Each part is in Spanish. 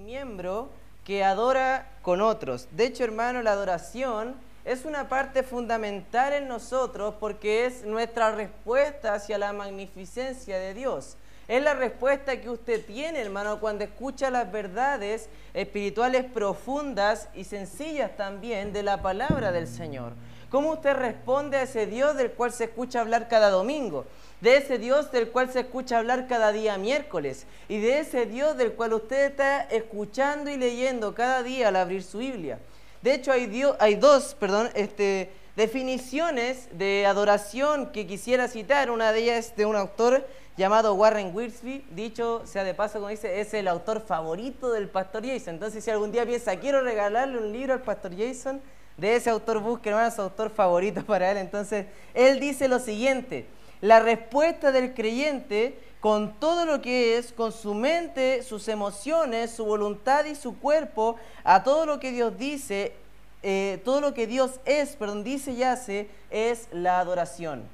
miembro que adora con otros. De hecho, hermano, la adoración es una parte fundamental en nosotros porque es nuestra respuesta hacia la magnificencia de Dios. Es la respuesta que usted tiene, hermano, cuando escucha las verdades espirituales profundas y sencillas también de la palabra del Señor. ¿Cómo usted responde a ese Dios del cual se escucha hablar cada domingo? De ese Dios del cual se escucha hablar cada día miércoles. Y de ese Dios del cual usted está escuchando y leyendo cada día al abrir su Biblia. De hecho, hay, dos perdón, este, definiciones de adoración que quisiera citar. Una de ellas es de un autor llamado Warren Wiersbe, dicho sea de paso, como dice, es el autor favorito del pastor Jason. Entonces, si algún día piensa, quiero regalarle un libro al pastor Jason, de ese autor busque, hermano, su autor favorito para él. Entonces, él dice lo siguiente, la respuesta del creyente con todo lo que es, con su mente, sus emociones, su voluntad y su cuerpo, a todo lo que Dios dice, eh, todo lo que Dios es, perdón, dice y hace, es la adoración.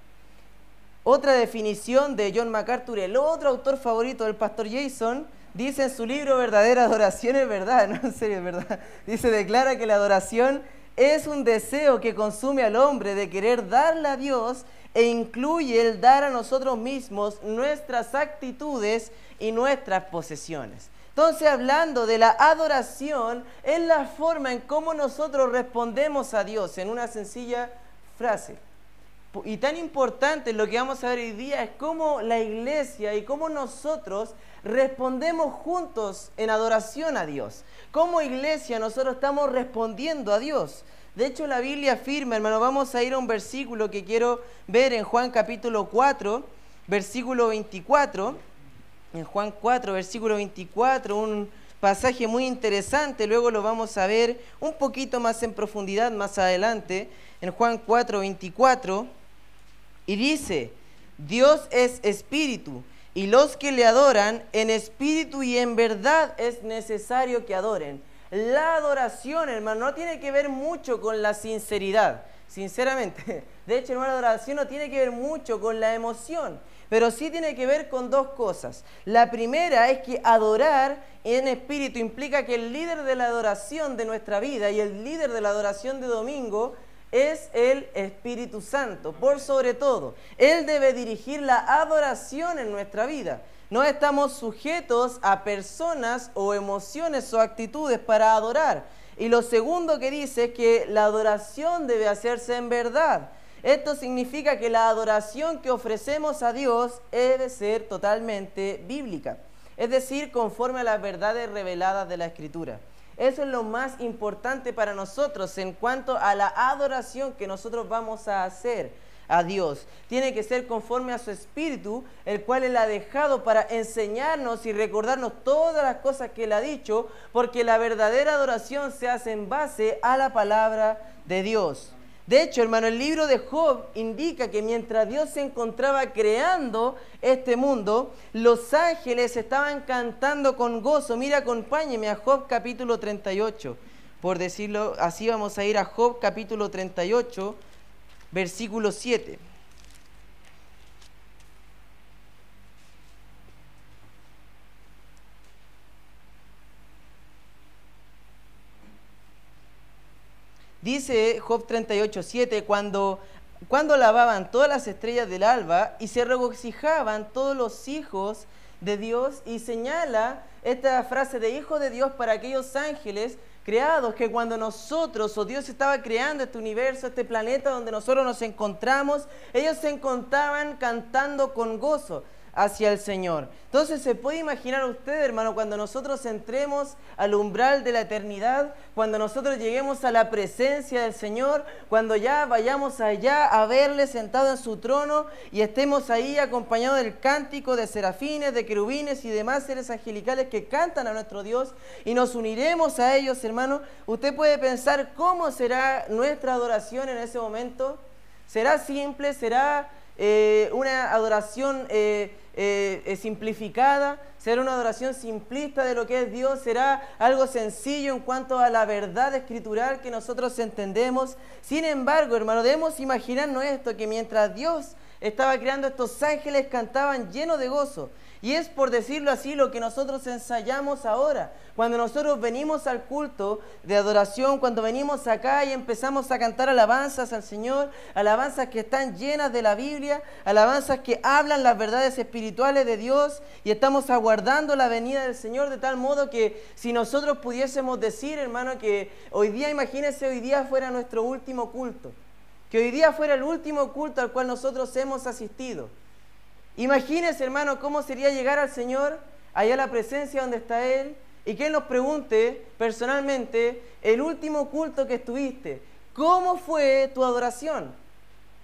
Otra definición de John MacArthur, el otro autor favorito del pastor Jason, dice en su libro Verdadera Adoración es verdad, no en serio es verdad. Dice, declara que la adoración es un deseo que consume al hombre de querer darle a Dios e incluye el dar a nosotros mismos nuestras actitudes y nuestras posesiones. Entonces, hablando de la adoración, es la forma en cómo nosotros respondemos a Dios en una sencilla frase. Y tan importante lo que vamos a ver hoy día es cómo la iglesia y cómo nosotros respondemos juntos en adoración a Dios. Como iglesia nosotros estamos respondiendo a Dios. De hecho la Biblia afirma, hermano, vamos a ir a un versículo que quiero ver en Juan capítulo 4, versículo 24. En Juan 4, versículo 24, un pasaje muy interesante, luego lo vamos a ver un poquito más en profundidad más adelante, en Juan 4, 24. Y dice, Dios es espíritu, y los que le adoran en espíritu y en verdad es necesario que adoren. La adoración, hermano, no tiene que ver mucho con la sinceridad, sinceramente. De hecho, hermano, la adoración no tiene que ver mucho con la emoción, pero sí tiene que ver con dos cosas. La primera es que adorar en espíritu implica que el líder de la adoración de nuestra vida y el líder de la adoración de domingo es el Espíritu Santo, por sobre todo. Él debe dirigir la adoración en nuestra vida. No estamos sujetos a personas o emociones o actitudes para adorar. Y lo segundo que dice es que la adoración debe hacerse en verdad. Esto significa que la adoración que ofrecemos a Dios debe ser totalmente bíblica, es decir, conforme a las verdades reveladas de la Escritura. Eso es lo más importante para nosotros en cuanto a la adoración que nosotros vamos a hacer a Dios. Tiene que ser conforme a su espíritu, el cual Él ha dejado para enseñarnos y recordarnos todas las cosas que Él ha dicho, porque la verdadera adoración se hace en base a la palabra de Dios. De hecho, hermano, el libro de Job indica que mientras Dios se encontraba creando este mundo, los ángeles estaban cantando con gozo. Mira, acompáñeme a Job capítulo 38. Por decirlo así, vamos a ir a Job capítulo 38, versículo 7. Dice Job 38, 7, cuando, cuando lavaban todas las estrellas del alba y se regocijaban todos los hijos de Dios y señala esta frase de hijo de Dios para aquellos ángeles creados que cuando nosotros o Dios estaba creando este universo, este planeta donde nosotros nos encontramos, ellos se encontraban cantando con gozo hacia el Señor. Entonces se puede imaginar usted, hermano, cuando nosotros entremos al umbral de la eternidad, cuando nosotros lleguemos a la presencia del Señor, cuando ya vayamos allá a verle sentado en su trono y estemos ahí acompañados del cántico de serafines, de querubines y demás seres angelicales que cantan a nuestro Dios y nos uniremos a ellos, hermano, usted puede pensar cómo será nuestra adoración en ese momento. ¿Será simple? ¿Será eh, una adoración eh, eh, simplificada, será una adoración simplista de lo que es Dios, será algo sencillo en cuanto a la verdad escritural que nosotros entendemos. Sin embargo, hermano, debemos imaginarnos esto, que mientras Dios estaba creando estos ángeles cantaban llenos de gozo. Y es por decirlo así lo que nosotros ensayamos ahora. Cuando nosotros venimos al culto de adoración, cuando venimos acá y empezamos a cantar alabanzas al Señor, alabanzas que están llenas de la Biblia, alabanzas que hablan las verdades espirituales de Dios y estamos aguardando la venida del Señor de tal modo que si nosotros pudiésemos decir, hermano, que hoy día, imagínense, hoy día fuera nuestro último culto, que hoy día fuera el último culto al cual nosotros hemos asistido Imagínese, hermano, cómo sería llegar al Señor, allá a la presencia donde está Él, y que Él nos pregunte personalmente el último culto que estuviste. ¿Cómo fue tu adoración?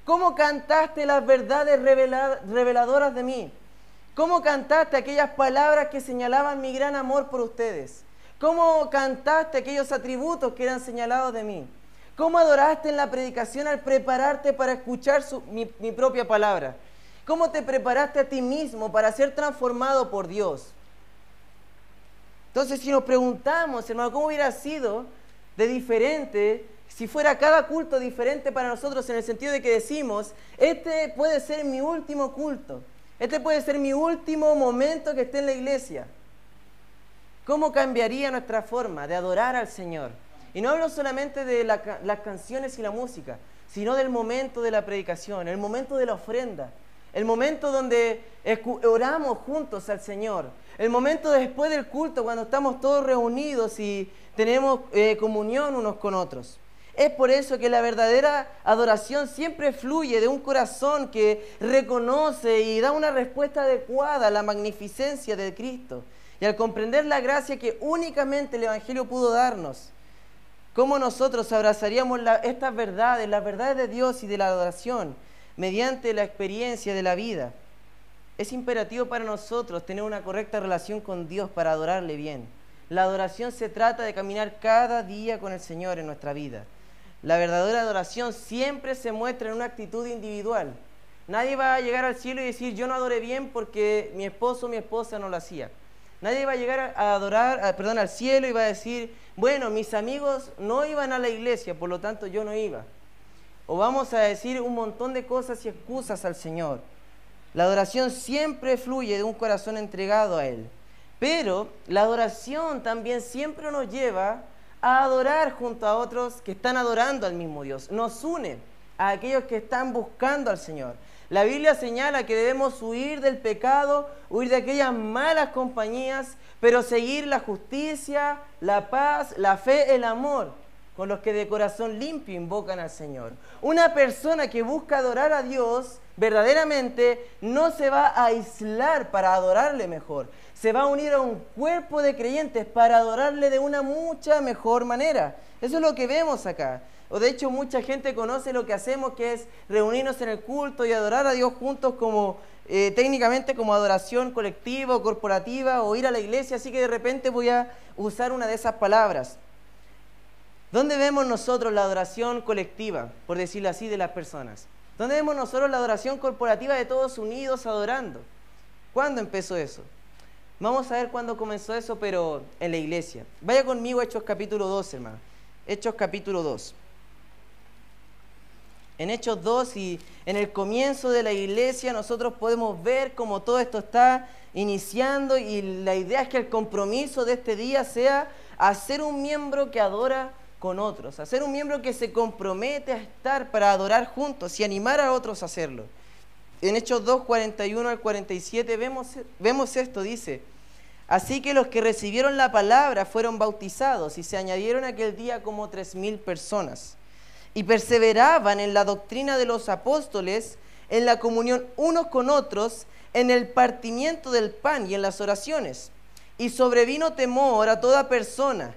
¿Cómo cantaste las verdades reveladoras de mí? ¿Cómo cantaste aquellas palabras que señalaban mi gran amor por ustedes? ¿Cómo cantaste aquellos atributos que eran señalados de mí? ¿Cómo adoraste en la predicación al prepararte para escuchar mi, mi propia palabra? ¿Cómo te preparaste a ti mismo para ser transformado por Dios? Entonces, si nos preguntamos, hermano, ¿cómo hubiera sido de diferente si fuera cada culto diferente para nosotros en el sentido de que decimos, este puede ser mi último culto, este puede ser mi último momento que esté en la iglesia? ¿Cómo cambiaría nuestra forma de adorar al Señor? Y no hablo solamente de las canciones y la música, sino del momento de la predicación, el momento de la ofrenda, el momento donde oramos juntos al Señor, el momento después del culto cuando estamos todos reunidos y tenemos eh, comunión unos con otros. Es por eso que la verdadera adoración siempre fluye de un corazón que reconoce y da una respuesta adecuada a la magnificencia de Cristo. Y al comprender la gracia que únicamente el Evangelio pudo darnos, cómo nosotros abrazaríamos estas verdades, las verdades de Dios y de la adoración, mediante la experiencia de la vida. Es imperativo para nosotros tener una correcta relación con Dios para adorarle bien. La adoración se trata de caminar cada día con el Señor en nuestra vida. La verdadera adoración siempre se muestra en una actitud individual. Nadie va a llegar al cielo y decir yo no adoré bien porque mi esposo o mi esposa no lo hacía. Nadie va a llegar a adorar, perdón, al cielo y va a decir, bueno, mis amigos no iban a la iglesia, por lo tanto yo no iba o vamos a decir un montón de cosas y excusas al Señor. La adoración siempre fluye de un corazón entregado a Él. Pero la adoración también siempre nos lleva a adorar junto a otros que están adorando al mismo Dios. Nos une a aquellos que están buscando al Señor. La Biblia señala que debemos huir del pecado, huir de aquellas malas compañías, pero seguir la justicia, la paz, la fe, el amor con los que de corazón limpio invocan al Señor. Una persona que busca adorar a Dios verdaderamente no se va a aislar para adorarle mejor, se va a unir a un cuerpo de creyentes para adorarle de una mucha mejor manera. Eso es lo que vemos acá. O de hecho mucha gente conoce lo que hacemos, que es reunirnos en el culto y adorar a Dios juntos como eh, técnicamente como adoración colectiva o corporativa o ir a la iglesia, así que de repente voy a usar una de esas palabras. ¿Dónde vemos nosotros la adoración colectiva, por decirlo así, de las personas? ¿Dónde vemos nosotros la adoración corporativa de todos unidos adorando? ¿Cuándo empezó eso? Vamos a ver cuándo comenzó eso, pero en la iglesia. Vaya conmigo a Hechos capítulo 2, hermano. Hechos capítulo 2. En Hechos 2 y en el comienzo de la iglesia nosotros podemos ver cómo todo esto está iniciando y la idea es que el compromiso de este día sea hacer un miembro que adora con otros, a ser un miembro que se compromete a estar para adorar juntos y animar a otros a hacerlo. En Hechos 2, 41 al 47 vemos, vemos esto, dice, así que los que recibieron la palabra fueron bautizados y se añadieron aquel día como tres mil personas y perseveraban en la doctrina de los apóstoles, en la comunión unos con otros, en el partimiento del pan y en las oraciones. Y sobrevino temor a toda persona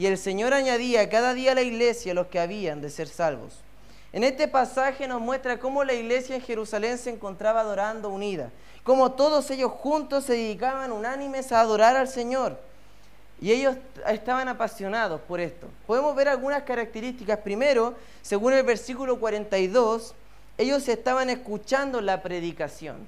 Y el Señor añadía cada día a la iglesia los que habían de ser salvos. En este pasaje nos muestra cómo la iglesia en Jerusalén se encontraba adorando unida, cómo todos ellos juntos se dedicaban unánimes a adorar al Señor. Y ellos estaban apasionados por esto. Podemos ver algunas características. Primero, según el versículo 42, ellos estaban escuchando la predicación.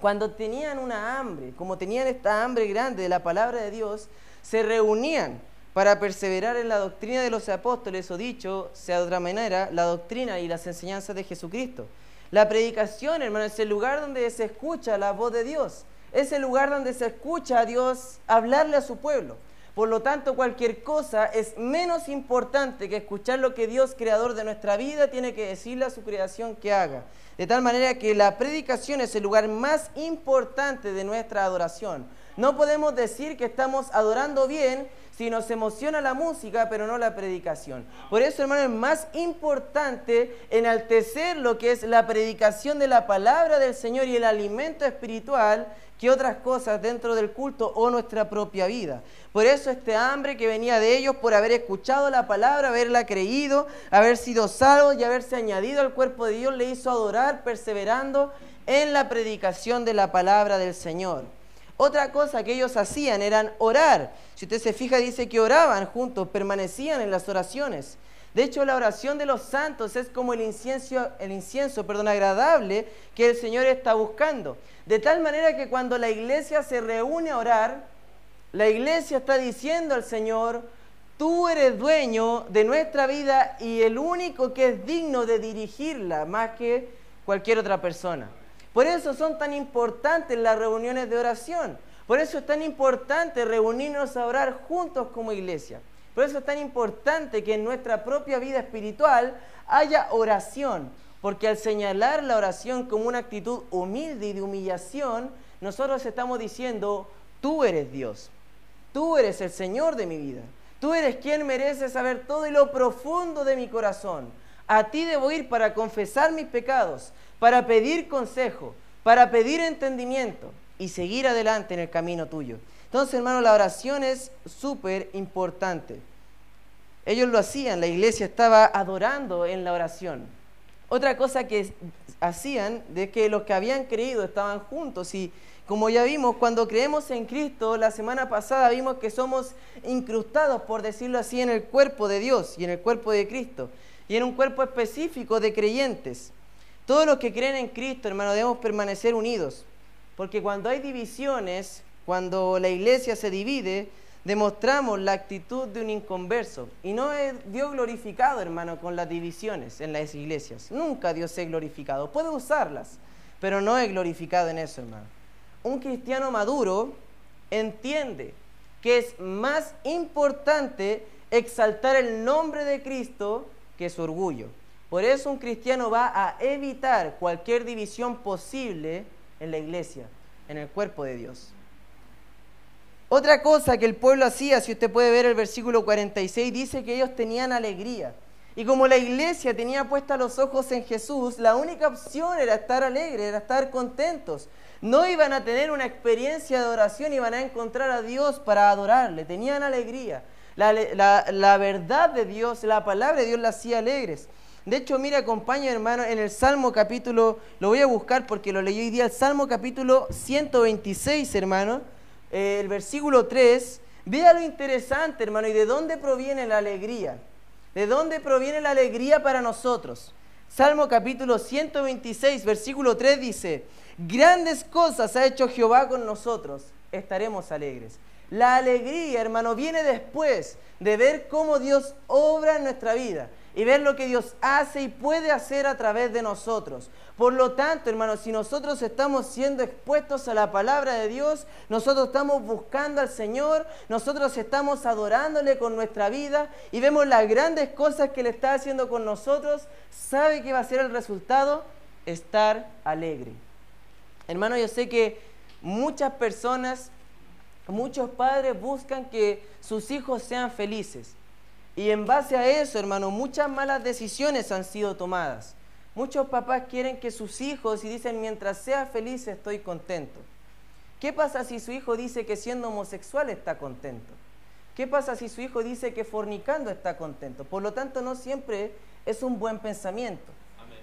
Cuando tenían una hambre, como tenían esta hambre grande de la palabra de Dios, se reunían para perseverar en la doctrina de los apóstoles, o dicho, sea de otra manera, la doctrina y las enseñanzas de Jesucristo. La predicación, hermano, es el lugar donde se escucha la voz de Dios. Es el lugar donde se escucha a Dios hablarle a su pueblo. Por lo tanto, cualquier cosa es menos importante que escuchar lo que Dios, creador de nuestra vida, tiene que decirle a su creación que haga. De tal manera que la predicación es el lugar más importante de nuestra adoración. No podemos decir que estamos adorando bien si nos emociona la música, pero no la predicación. Por eso, hermano, es más importante enaltecer lo que es la predicación de la palabra del Señor y el alimento espiritual que otras cosas dentro del culto o nuestra propia vida. Por eso este hambre que venía de ellos por haber escuchado la palabra, haberla creído, haber sido salvo y haberse añadido al cuerpo de Dios, le hizo adorar perseverando en la predicación de la palabra del Señor. Otra cosa que ellos hacían eran orar. Si usted se fija, dice que oraban juntos, permanecían en las oraciones. De hecho, la oración de los santos es como el incienso, el incienso perdón, agradable que el Señor está buscando. De tal manera que cuando la iglesia se reúne a orar, la iglesia está diciendo al Señor, tú eres dueño de nuestra vida y el único que es digno de dirigirla más que cualquier otra persona. Por eso son tan importantes las reuniones de oración. Por eso es tan importante reunirnos a orar juntos como iglesia. Por eso es tan importante que en nuestra propia vida espiritual haya oración, porque al señalar la oración como una actitud humilde y de humillación, nosotros estamos diciendo, tú eres Dios, tú eres el Señor de mi vida, tú eres quien merece saber todo lo profundo de mi corazón. A ti debo ir para confesar mis pecados, para pedir consejo, para pedir entendimiento y seguir adelante en el camino tuyo. Entonces, hermano, la oración es súper importante. Ellos lo hacían, la iglesia estaba adorando en la oración. Otra cosa que hacían de que los que habían creído estaban juntos y como ya vimos, cuando creemos en Cristo, la semana pasada vimos que somos incrustados, por decirlo así, en el cuerpo de Dios y en el cuerpo de Cristo y en un cuerpo específico de creyentes. Todos los que creen en Cristo, hermano, debemos permanecer unidos, porque cuando hay divisiones, cuando la iglesia se divide, demostramos la actitud de un inconverso. Y no es Dios glorificado, hermano, con las divisiones en las iglesias. Nunca Dios es glorificado. Puede usarlas, pero no es glorificado en eso, hermano. Un cristiano maduro entiende que es más importante exaltar el nombre de Cristo que su orgullo. Por eso un cristiano va a evitar cualquier división posible en la iglesia, en el cuerpo de Dios. Otra cosa que el pueblo hacía, si usted puede ver el versículo 46, dice que ellos tenían alegría. Y como la iglesia tenía puesta los ojos en Jesús, la única opción era estar alegre, era estar contentos. No iban a tener una experiencia de oración, iban a encontrar a Dios para adorarle, tenían alegría. La, la verdad de Dios, la palabra de Dios la hacía alegres. De hecho, mira, acompaña hermano en el Salmo capítulo, lo voy a buscar porque lo leí hoy día, el Salmo capítulo 126, hermano, eh, el versículo 3, vea lo interesante, hermano, y de dónde proviene la alegría. ¿De dónde proviene la alegría para nosotros? Salmo capítulo 126, versículo 3 dice, grandes cosas ha hecho Jehová con nosotros, estaremos alegres. La alegría, hermano, viene después de ver cómo Dios obra en nuestra vida y ver lo que Dios hace y puede hacer a través de nosotros. Por lo tanto, hermanos, si nosotros estamos siendo expuestos a la palabra de Dios, nosotros estamos buscando al Señor, nosotros estamos adorándole con nuestra vida y vemos las grandes cosas que Él está haciendo con nosotros, ¿sabe qué va a ser el resultado? Estar alegre. Hermano, yo sé que muchas personas, muchos padres buscan que sus hijos sean felices. Y en base a eso, hermano, muchas malas decisiones han sido tomadas. Muchos papás quieren que sus hijos y dicen, mientras sea feliz estoy contento. ¿Qué pasa si su hijo dice que siendo homosexual está contento? ¿Qué pasa si su hijo dice que fornicando está contento? Por lo tanto, no siempre es un buen pensamiento.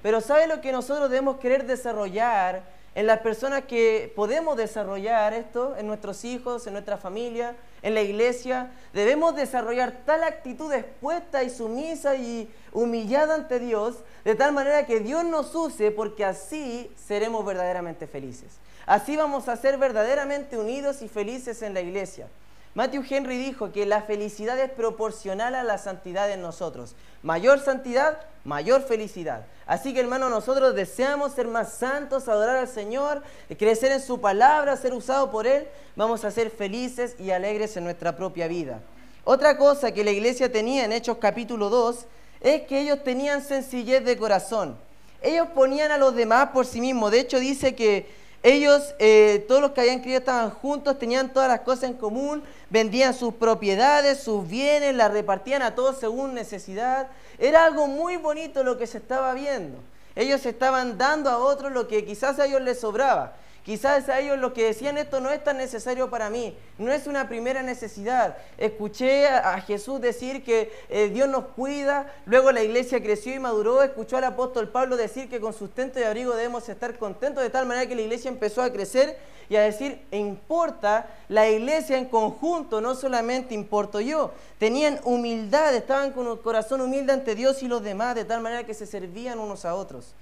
Pero ¿sabe lo que nosotros debemos querer desarrollar? En las personas que podemos desarrollar esto, en nuestros hijos, en nuestra familia, en la iglesia. Debemos desarrollar tal actitud expuesta y sumisa y humillada ante Dios, de tal manera que Dios nos use, porque así seremos verdaderamente felices. Así vamos a ser verdaderamente unidos y felices en la iglesia. Matthew Henry dijo que la felicidad es proporcional a la santidad en nosotros. Mayor santidad, mayor felicidad. Así que hermano, nosotros deseamos ser más santos, adorar al Señor, crecer en su palabra, ser usado por Él. Vamos a ser felices y alegres en nuestra propia vida. Otra cosa que la iglesia tenía en Hechos capítulo 2 es que ellos tenían sencillez de corazón. Ellos ponían a los demás por sí mismos. De hecho dice que ellos, eh, todos los que habían creído estaban juntos, tenían todas las cosas en común, vendían sus propiedades, sus bienes, las repartían a todos según necesidad. Era algo muy bonito lo que se estaba viendo. Ellos estaban dando a otros lo que quizás a ellos les sobraba. Quizás a ellos lo que decían esto no es tan necesario para mí, no es una primera necesidad. Escuché a, Jesús decir que eh, Dios nos cuida, luego la iglesia creció y maduró, escuchó al apóstol Pablo decir que con sustento y abrigo debemos estar contentos, de tal manera que la iglesia empezó a crecer y a decir, importa la iglesia en conjunto, no solamente importo yo. Tenían humildad, estaban con un corazón humilde ante Dios y los demás, de tal manera que se servían unos a otros.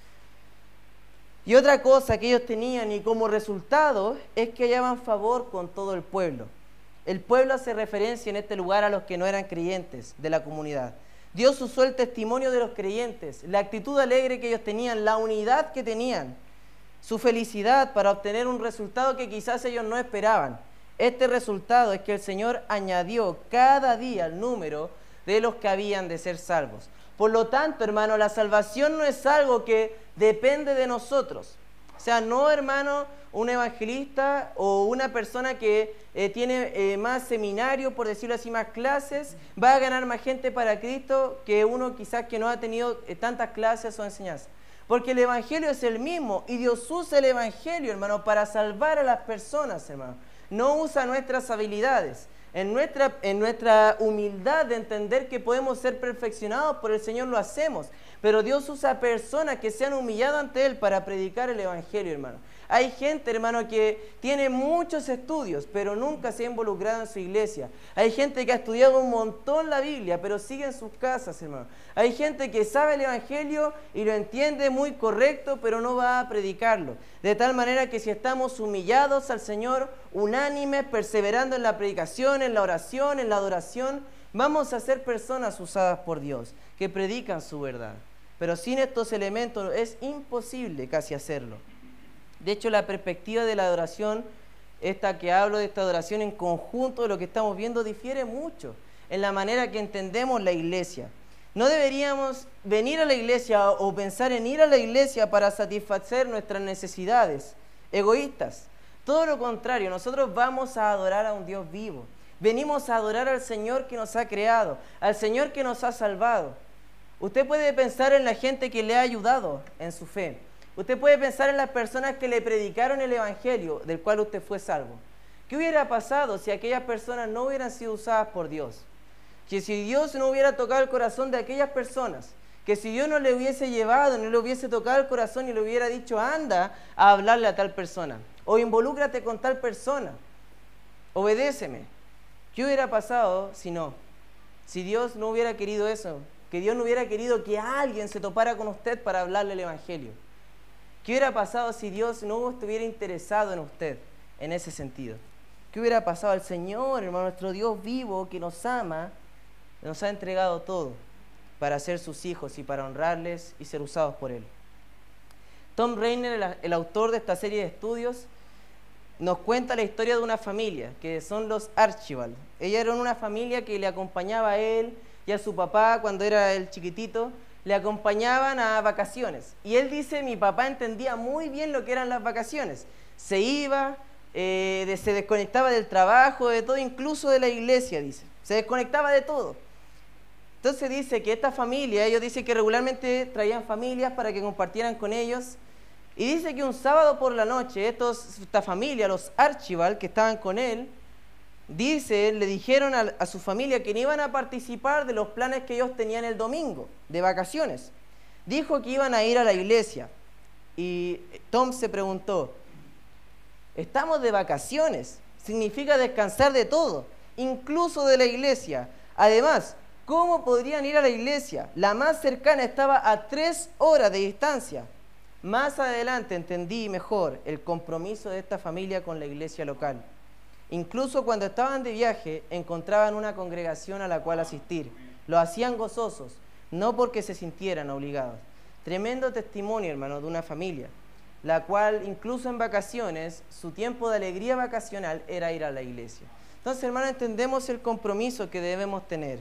Y otra cosa que ellos tenían y como resultado es que hallaban favor con todo el pueblo. El pueblo hace referencia en este lugar a los que no eran creyentes de la comunidad. Dios usó el testimonio de los creyentes, la actitud alegre que ellos tenían, la unidad que tenían, su felicidad para obtener un resultado que quizás ellos no esperaban. Este resultado es que el Señor añadió cada día el número de los que habían de ser salvos. Por lo tanto, hermano, la salvación no es algo que depende de nosotros. O sea, no, hermano, un evangelista o una persona que eh, tiene eh, más seminario, por decirlo así, más clases, va a ganar más gente para Cristo que uno quizás que no ha tenido eh, tantas clases o enseñanzas. Porque el Evangelio es el mismo y Dios usa el Evangelio, hermano, para salvar a las personas, hermano. No usa nuestras habilidades en nuestra, en nuestra humildad de entender que podemos ser perfeccionados por el Señor, lo hacemos. Pero Dios usa personas que se han humillado ante Él para predicar el Evangelio, hermano. Hay gente, hermano, que tiene muchos estudios, pero nunca se ha involucrado en su iglesia. Hay gente que ha estudiado un montón la Biblia, pero sigue en sus casas, hermano. Hay gente que sabe el Evangelio y lo entiende muy correcto, pero no va a predicarlo. De tal manera que si estamos humillados al Señor, unánimes, perseverando en la predicación, en la oración, en la adoración, vamos a ser personas usadas por Dios, que predican su verdad. Pero sin estos elementos es imposible casi hacerlo. De hecho, la perspectiva de la adoración, esta que hablo de esta adoración en conjunto de lo que estamos viendo, difiere mucho en la manera que entendemos la iglesia. No deberíamos venir a la iglesia o pensar en ir a la iglesia para satisfacer nuestras necesidades egoístas. Todo lo contrario, nosotros vamos a adorar a un Dios vivo. Venimos a adorar al Señor que nos ha creado, al Señor que nos ha salvado. Usted puede pensar en la gente que le ha ayudado en su fe. Usted puede pensar en las personas que le predicaron el Evangelio, del cual usted fue salvo. ¿Qué hubiera pasado si aquellas personas no hubieran sido usadas por Dios? Que si Dios no hubiera tocado el corazón de aquellas personas, que si Dios no le hubiese llevado, no le hubiese tocado el corazón y le hubiera dicho, anda a hablarle a tal persona, o involúcrate con tal persona, obedéceme. ¿Qué hubiera pasado si no? Si Dios no hubiera querido eso, que Dios no hubiera querido que alguien se topara con usted para hablarle el Evangelio. ¿Qué hubiera pasado si Dios no estuviera interesado en usted en ese sentido? ¿Qué hubiera pasado? El Señor, hermano, nuestro Dios vivo que nos ama, nos ha entregado todo para ser sus hijos y para honrarles y ser usados por Él. Tom Rainer, el, autor de esta serie de estudios, nos cuenta la historia de una familia, que son los Archibald. Ella era una familia que le acompañaba a él a su papá cuando era el chiquitito le acompañaban a vacaciones. Y él dice, mi papá entendía muy bien lo que eran las vacaciones. Se iba, eh, se desconectaba del trabajo, de todo, incluso de la iglesia, dice. Se desconectaba de todo. Entonces dice que esta familia, ellos dicen que regularmente traían familias para que compartieran con ellos. Y dice que un sábado por la noche, esta familia, los Archibald, que estaban con él, dice, le dijeron a, su familia que no iban a participar de los planes que ellos tenían el domingo, de vacaciones. Dijo que iban a ir a la iglesia. Y Tom se preguntó, Estamos de vacaciones. Significa descansar de todo, incluso de la iglesia. Además, ¿cómo podrían ir a la iglesia? La más cercana estaba a tres horas de distancia. Más adelante entendí mejor el compromiso de esta familia con la iglesia local. Incluso cuando estaban de viaje, encontraban una congregación a la cual asistir. Lo hacían gozosos, no porque se sintieran obligados. Tremendo testimonio, hermano, de una familia, la cual incluso en vacaciones, su tiempo de alegría vacacional era ir a la iglesia. Entonces, hermano, entendemos el compromiso que debemos tener.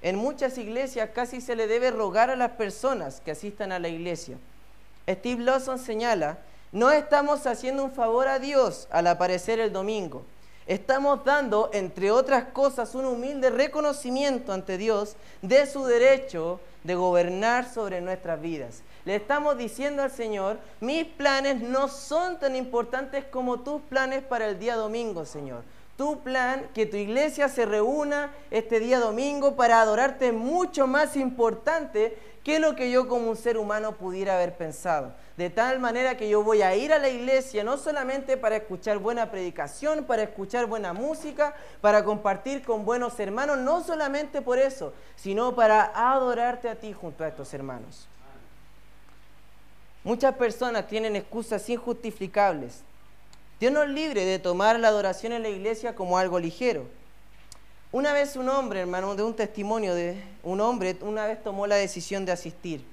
En muchas iglesias casi se le debe rogar a las personas que asistan a la iglesia. Steve Lawson señala, no estamos haciendo un favor a Dios al aparecer el domingo. Estamos dando, entre otras cosas, un humilde reconocimiento ante Dios de su derecho de gobernar sobre nuestras vidas. Le estamos diciendo al Señor, mis planes no son tan importantes como tus planes para el día domingo, Señor. Tu plan, que tu iglesia se reúna este día domingo para adorarte, mucho más importante que lo que yo como un ser humano pudiera haber pensado. De tal manera que yo voy a ir a la iglesia no solamente para escuchar buena predicación, para escuchar buena música, para compartir con buenos hermanos, no solamente por eso, sino para adorarte a ti junto a estos hermanos. Muchas personas tienen excusas injustificables. Dios nos libre de tomar la adoración en la iglesia como algo ligero. Una vez un hombre, hermano, de un testimonio de un hombre, una vez tomó la decisión de asistir.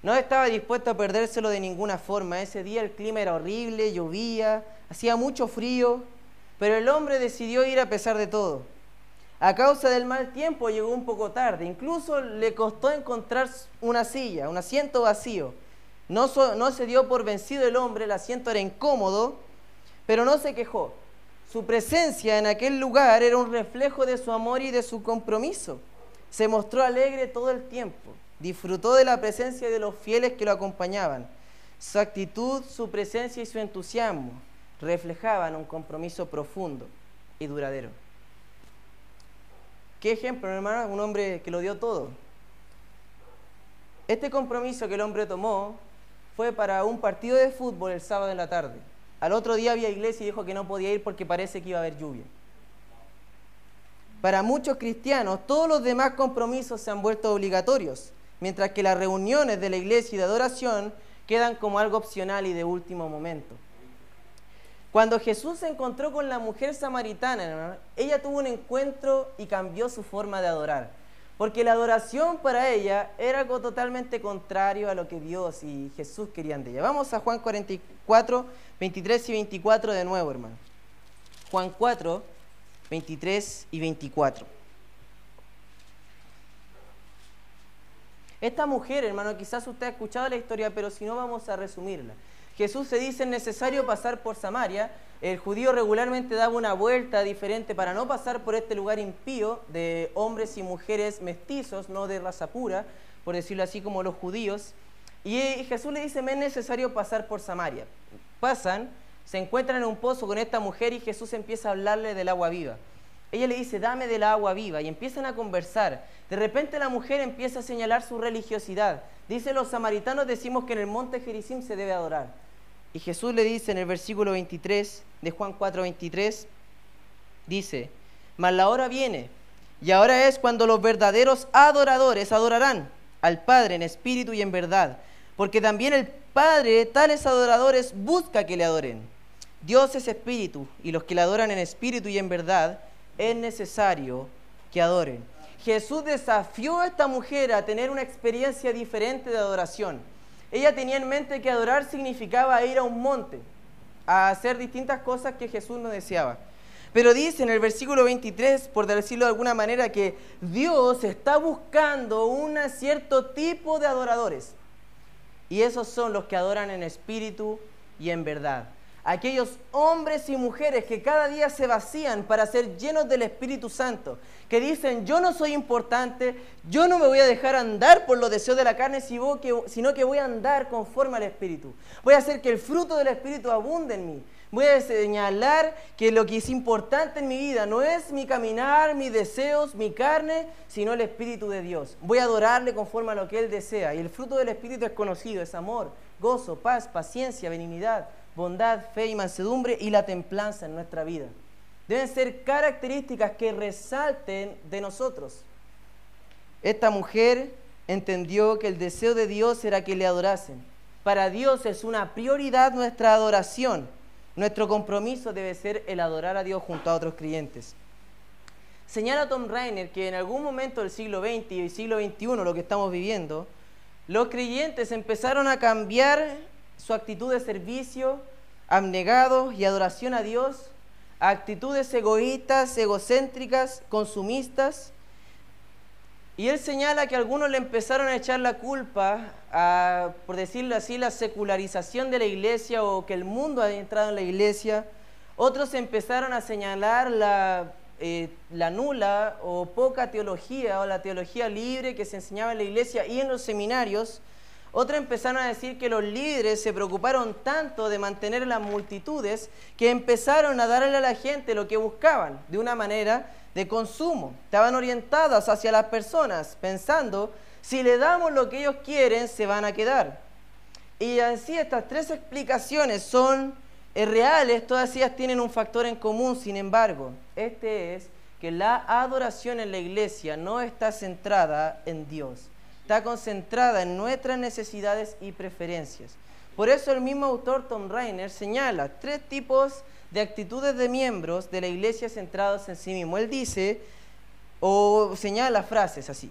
No estaba dispuesto a perdérselo de ninguna forma. Ese día el clima era horrible, llovía, hacía mucho frío, pero el hombre decidió ir a pesar de todo. A causa del mal tiempo llegó un poco tarde, incluso le costó encontrar una silla, un asiento vacío. No, no se dio por vencido el hombre, el asiento era incómodo, pero no se quejó. Su presencia en aquel lugar era un reflejo de su amor y de su compromiso. Se mostró alegre todo el tiempo. Disfrutó de la presencia de los fieles que lo acompañaban. Su actitud, su presencia y su entusiasmo reflejaban un compromiso profundo y duradero. ¿Qué ejemplo, hermano? Un hombre que lo dio todo. Este compromiso que el hombre tomó fue para un partido de fútbol el sábado en la tarde. Al otro día había iglesia y dijo que no podía ir porque parece que iba a haber lluvia. Para muchos cristianos, todos los demás compromisos se han vuelto obligatorios, mientras que las reuniones de la iglesia y de adoración quedan como algo opcional y de último momento. Cuando Jesús se encontró con la mujer samaritana, ella tuvo un encuentro y cambió su forma de adorar. Porque la adoración para ella era algo totalmente contrario a lo que Dios y Jesús querían de ella. Vamos a Juan 44, 23 y 24 de nuevo, hermano. Juan 4, 23 y 24. Esta mujer, hermano, quizás usted ha escuchado la historia, pero si no vamos a resumirla. Jesús se dice necesario pasar por Samaria. El judío regularmente daba una vuelta diferente para no pasar por este lugar impío de hombres y mujeres mestizos, no de raza pura, por decirlo así como los judíos. Y Jesús le dice, me es necesario pasar por Samaria. Pasan, se encuentran en un pozo con esta mujer y Jesús empieza a hablarle del agua viva. Ella le dice, dame del agua viva y empiezan a conversar. De repente la mujer empieza a señalar su religiosidad. Dice, los samaritanos decimos que en el monte Gerizim se debe adorar. Y Jesús le dice en el versículo 23 de Juan 4, 23, dice, mas la hora viene, y ahora es cuando los verdaderos adoradores adorarán al Padre en espíritu y en verdad, porque también el Padre tales adoradores busca que le adoren. Dios es espíritu, y los que le adoran en espíritu y en verdad, es necesario que adoren. Jesús desafió a esta mujer a tener una experiencia diferente de adoración. Ella tenía en mente que adorar significaba ir a un monte, a hacer distintas cosas que Jesús no deseaba. Pero dice en el versículo 23, por decirlo de alguna manera, que Dios está buscando un cierto tipo de adoradores. Y esos son los que adoran en espíritu y en verdad aquellos hombres y mujeres que cada día se vacían para ser llenos del Espíritu Santo, que dicen, yo no soy importante, yo no me voy a dejar andar por los deseos de la carne, sino que voy a andar conforme al Espíritu. Voy a hacer que el fruto del Espíritu abunde en mí. Voy a señalar que lo que es importante en mi vida no es mi caminar, mis deseos, mi carne, sino el Espíritu de Dios. Voy a adorarle conforme a lo que Él desea. Y el fruto del Espíritu es conocido, es amor, gozo, paz, paciencia, benignidad, bondad, fe y mansedumbre y la templanza en nuestra vida. Deben ser características que resalten de nosotros. Esta mujer entendió que el deseo de Dios era que le adorasen. Para Dios es una prioridad nuestra adoración. Nuestro compromiso debe ser el adorar a Dios junto a otros creyentes. Señala Tom Rainer que en algún momento del siglo XX y siglo XXI, lo que estamos viviendo, los creyentes empezaron a cambiar su actitud de servicio, abnegados y adoración a Dios, actitudes egoístas, egocéntricas, consumistas. Y él señala que algunos le empezaron a echar la culpa a, por decirlo así, la secularización de la iglesia o que el mundo ha entrado en la iglesia. Otros empezaron a señalar la eh, la nula o poca teología o la teología libre que se enseñaba en la iglesia y en los seminarios. Otros empezaron a decir que los líderes se preocuparon tanto de mantener las multitudes que empezaron a darle a la gente lo que buscaban de una manera de consumo. Estaban orientadas hacia las personas pensando, si le damos lo que ellos quieren, se van a quedar. Y así estas tres explicaciones son reales, todas ellas tienen un factor en común, sin embargo, este es que la adoración en la iglesia no está centrada en Dios, está concentrada en nuestras necesidades y preferencias. Por eso el mismo autor Tom Rainer señala tres tipos de actitudes de miembros de la iglesia centrados en sí mismo. Él dice, o señala frases así,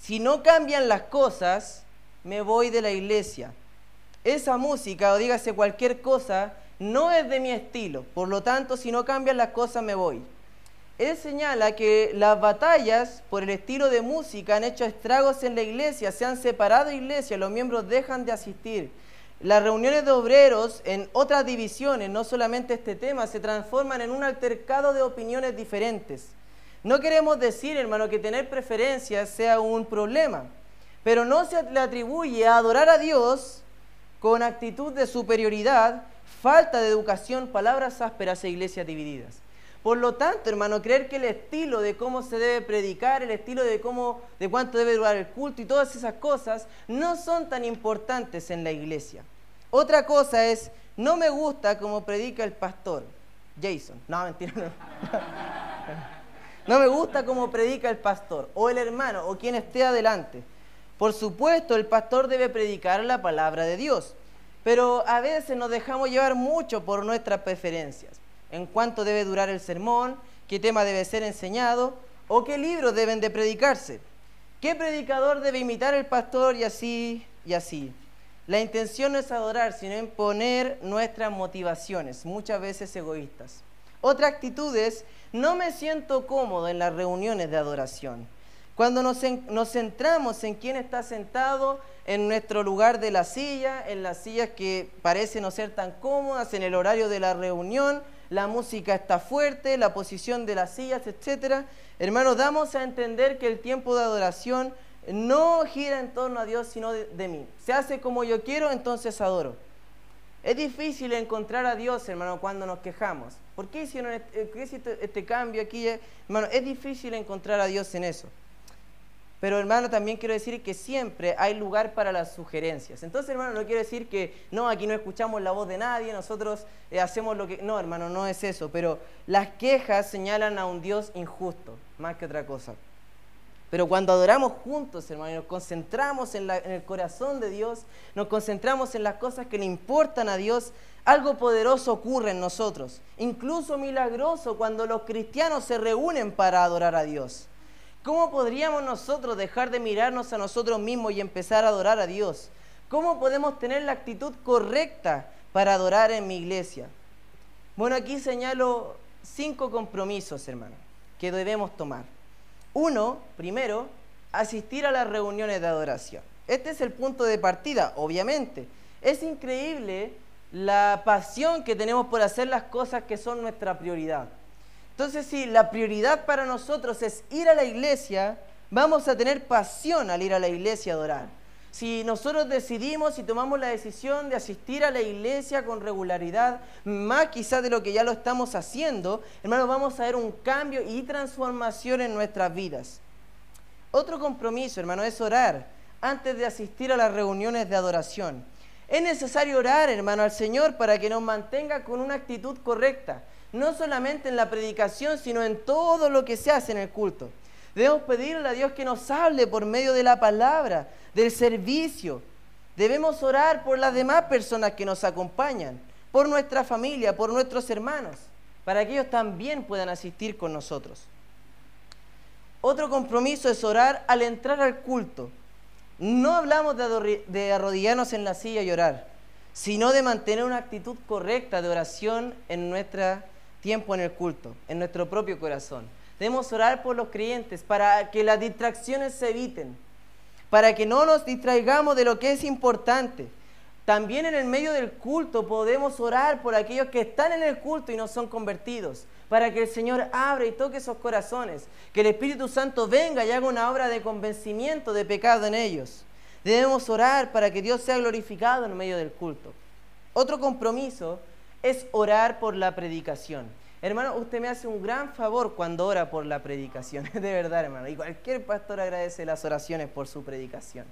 si no cambian las cosas, me voy de la iglesia esa música o dígase cualquier cosa no es de mi estilo, por lo tanto si no cambian las cosas me voy. Él señala que las batallas por el estilo de música han hecho estragos en la iglesia, se han separado iglesias, los miembros dejan de asistir. Las reuniones de obreros en otras divisiones, no solamente este tema, se transforman en un altercado de opiniones diferentes. No queremos decir, hermano, que tener preferencias sea un problema, pero no se le atribuye a adorar a Dios con actitud de superioridad, falta de educación, palabras ásperas e iglesias divididas. Por lo tanto, hermano, creer que el estilo de cómo se debe predicar, el estilo de cómo, de cuánto debe durar el culto y todas esas cosas no son tan importantes en la iglesia. Otra cosa es, no me gusta cómo predica el pastor. Jason, no, mentira, no. No me gusta cómo predica el pastor, o el hermano, o quien esté adelante. Por supuesto, el pastor debe predicar la palabra de Dios, pero a veces nos dejamos llevar mucho por nuestras preferencias, en cuánto debe durar el sermón, qué tema debe ser enseñado o qué libros deben de predicarse, qué predicador debe imitar el pastor y así y así. La intención no es adorar, sino imponer nuestras motivaciones, muchas veces egoístas. Otra actitud es, no me siento cómodo en las reuniones de adoración. Cuando nos, centramos en quién está sentado en nuestro lugar de la silla, en las sillas que parecen no ser tan cómodas, en el horario de la reunión, la música está fuerte, la posición de las sillas, etc. Hermanos, damos a entender que el tiempo de adoración no gira en torno a Dios, sino de, mí. Se hace como yo quiero, entonces adoro. Es difícil encontrar a Dios, hermano, cuando nos quejamos. ¿Por qué hicieron este, este, este cambio aquí? Hermano, es difícil encontrar a Dios en eso. Pero hermano, también quiero decir que siempre hay lugar para las sugerencias. Entonces, hermano, no quiero decir que no, aquí no escuchamos la voz de nadie, nosotros eh, hacemos lo que... No, hermano, no es eso. Pero las quejas señalan a un Dios injusto, más que otra cosa. Pero cuando adoramos juntos, hermano, y nos concentramos en, en el corazón de Dios, nos concentramos en las cosas que le importan a Dios, algo poderoso ocurre en nosotros. Incluso milagroso cuando los cristianos se reúnen para adorar a Dios. ¿Cómo podríamos nosotros dejar de mirarnos a nosotros mismos y empezar a adorar a Dios? ¿Cómo podemos tener la actitud correcta para adorar en mi iglesia? Bueno, aquí señalo cinco compromisos, hermano, que debemos tomar. Uno, primero, asistir a las reuniones de adoración. Este es el punto de partida, obviamente. Es increíble la pasión que tenemos por hacer las cosas que son nuestra prioridad. Entonces, si la prioridad para nosotros es ir a la iglesia, vamos a tener pasión al ir a la iglesia a adorar. Si nosotros decidimos y tomamos la decisión de asistir a la iglesia con regularidad, más quizás de lo que ya lo estamos haciendo, hermanos, vamos a ver un cambio y transformación en nuestras vidas. Otro compromiso, hermano, es orar antes de asistir a las reuniones de adoración. Es necesario orar, hermano, al Señor para que nos mantenga con una actitud correcta, no solamente en la predicación, sino en todo lo que se hace en el culto. Debemos pedirle a Dios que nos hable por medio de la palabra, del servicio. Debemos orar por las demás personas que nos acompañan, por nuestra familia, por nuestros hermanos, para que ellos también puedan asistir con nosotros. Otro compromiso es orar al entrar al culto. No hablamos de arrodillarnos en la silla y orar, sino de mantener una actitud correcta de oración en nuestro tiempo en el culto, en nuestro propio corazón. Debemos orar por los creyentes para que las distracciones se eviten, para que no nos distraigamos de lo que es importante. También en el medio del culto podemos orar por aquellos que están en el culto y no son convertidos, para que el Señor abra y toque esos corazones, que el Espíritu Santo venga y haga una obra de convencimiento de pecado en ellos. Debemos orar para que Dios sea glorificado en medio del culto. Otro compromiso es orar por la predicación. Hermano, usted me hace un gran favor cuando ora por la predicación, de verdad, hermano. Y cualquier pastor agradece las oraciones por su predicación.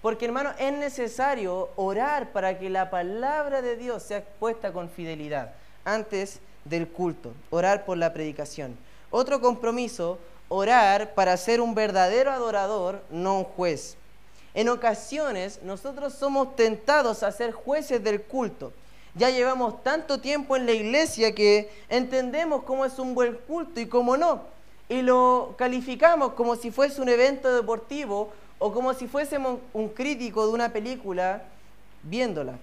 Porque, hermano, es necesario orar para que la palabra de Dios sea expuesta con fidelidad antes del culto, orar por la predicación. Otro compromiso, orar para ser un verdadero adorador, no un juez. En ocasiones nosotros somos tentados a ser jueces del culto. Ya llevamos tanto tiempo en la iglesia que entendemos cómo es un buen culto y cómo no. Y lo calificamos como si fuese un evento deportivo o como si fuésemos un crítico de una película viéndola.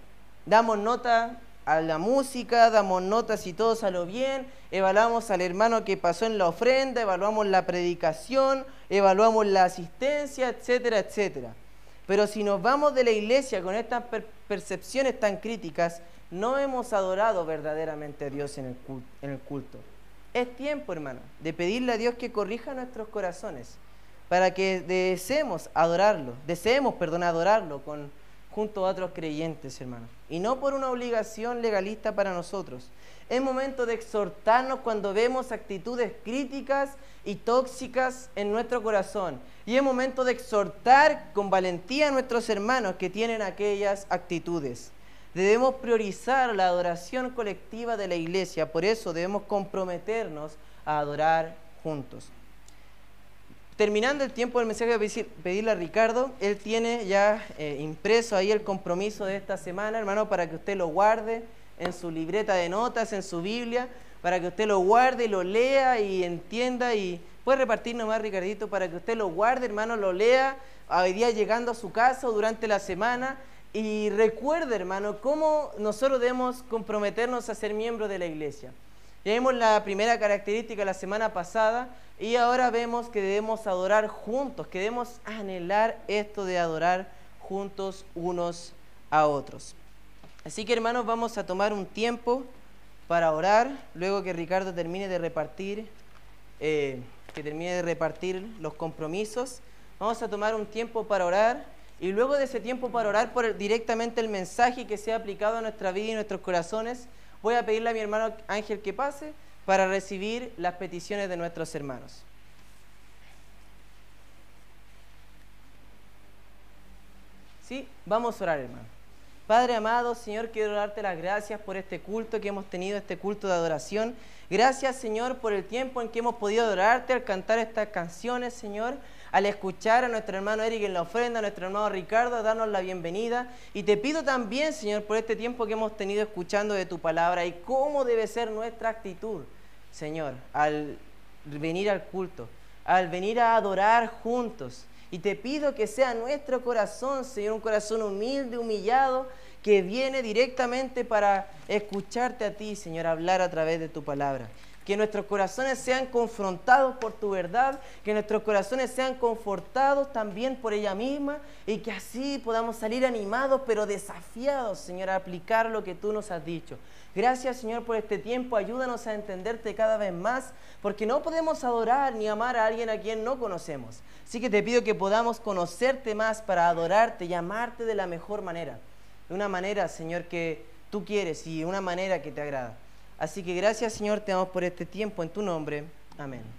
Damos nota a la música, damos notas si todo salió bien, evaluamos al hermano que pasó en la ofrenda, evaluamos la predicación, evaluamos la asistencia, etcétera, etcétera. Pero si nos vamos de la iglesia con estas percepciones tan críticas, no hemos adorado verdaderamente a Dios en el, culto, en el culto. Es tiempo, hermano, de pedirle a Dios que corrija nuestros corazones para que deseemos adorarlo, deseemos, perdón, adorarlo con junto a otros creyentes, hermano. Y no por una obligación legalista para nosotros. Es momento de exhortarnos cuando vemos actitudes críticas y tóxicas en nuestro corazón. Y es momento de exhortar con valentía a nuestros hermanos que tienen aquellas actitudes. Debemos priorizar la adoración colectiva de la iglesia, por eso debemos comprometernos a adorar juntos. Terminando el tiempo del mensaje, voy a pedirle a Ricardo, él tiene ya eh, impreso ahí el compromiso de esta semana, hermano, para que usted lo guarde en su libreta de notas, en su Biblia, para que usted lo guarde y lo lea y entienda y puede repartir nomás, Ricardito, para que usted lo guarde, hermano, lo lea hoy día llegando a su casa o durante la semana y recuerde, hermano, cómo nosotros debemos comprometernos a ser miembros de la iglesia. Ya vimos la primera característica la semana pasada y ahora vemos que debemos adorar juntos, que debemos anhelar esto de adorar juntos unos a otros. Así que hermanos, vamos a tomar un tiempo para orar, luego que Ricardo termine de repartir, eh, que termine de repartir los compromisos, vamos a tomar un tiempo para orar y luego de ese tiempo para orar directamente el mensaje que sea aplicado a nuestra vida y nuestros corazones, voy a pedirle a mi hermano Ángel que pase para recibir las peticiones de nuestros hermanos. Sí, vamos a orar, hermano. Padre amado, Señor, quiero darte las gracias por este culto que hemos tenido, este culto de adoración. Gracias, Señor, por el tiempo en que hemos podido adorarte al cantar estas canciones, Señor al escuchar a nuestro hermano Eric en la ofrenda, a nuestro hermano Ricardo, a darnos la bienvenida. Y te pido también, Señor, por este tiempo que hemos tenido escuchando de tu palabra y cómo debe ser nuestra actitud, Señor, al venir al culto, al venir a adorar juntos. Y te pido que sea nuestro corazón, Señor, un corazón humilde, humillado, que viene directamente para escucharte a ti, Señor, hablar a través de tu palabra que nuestros corazones sean confrontados por tu verdad, que nuestros corazones sean confortados también por ella misma y que así podamos salir animados pero desafiados, Señor, a aplicar lo que tú nos has dicho. Gracias, Señor, por este tiempo. Ayúdanos a entenderte cada vez más, porque no podemos adorar ni amar a alguien a quien no conocemos. Así que te pido que podamos conocerte más para adorarte y amarte de la mejor manera. De una manera, Señor, que tú quieres y de una manera que te agrada. Así que gracias Señor, te damos por este tiempo en tu nombre. Amén.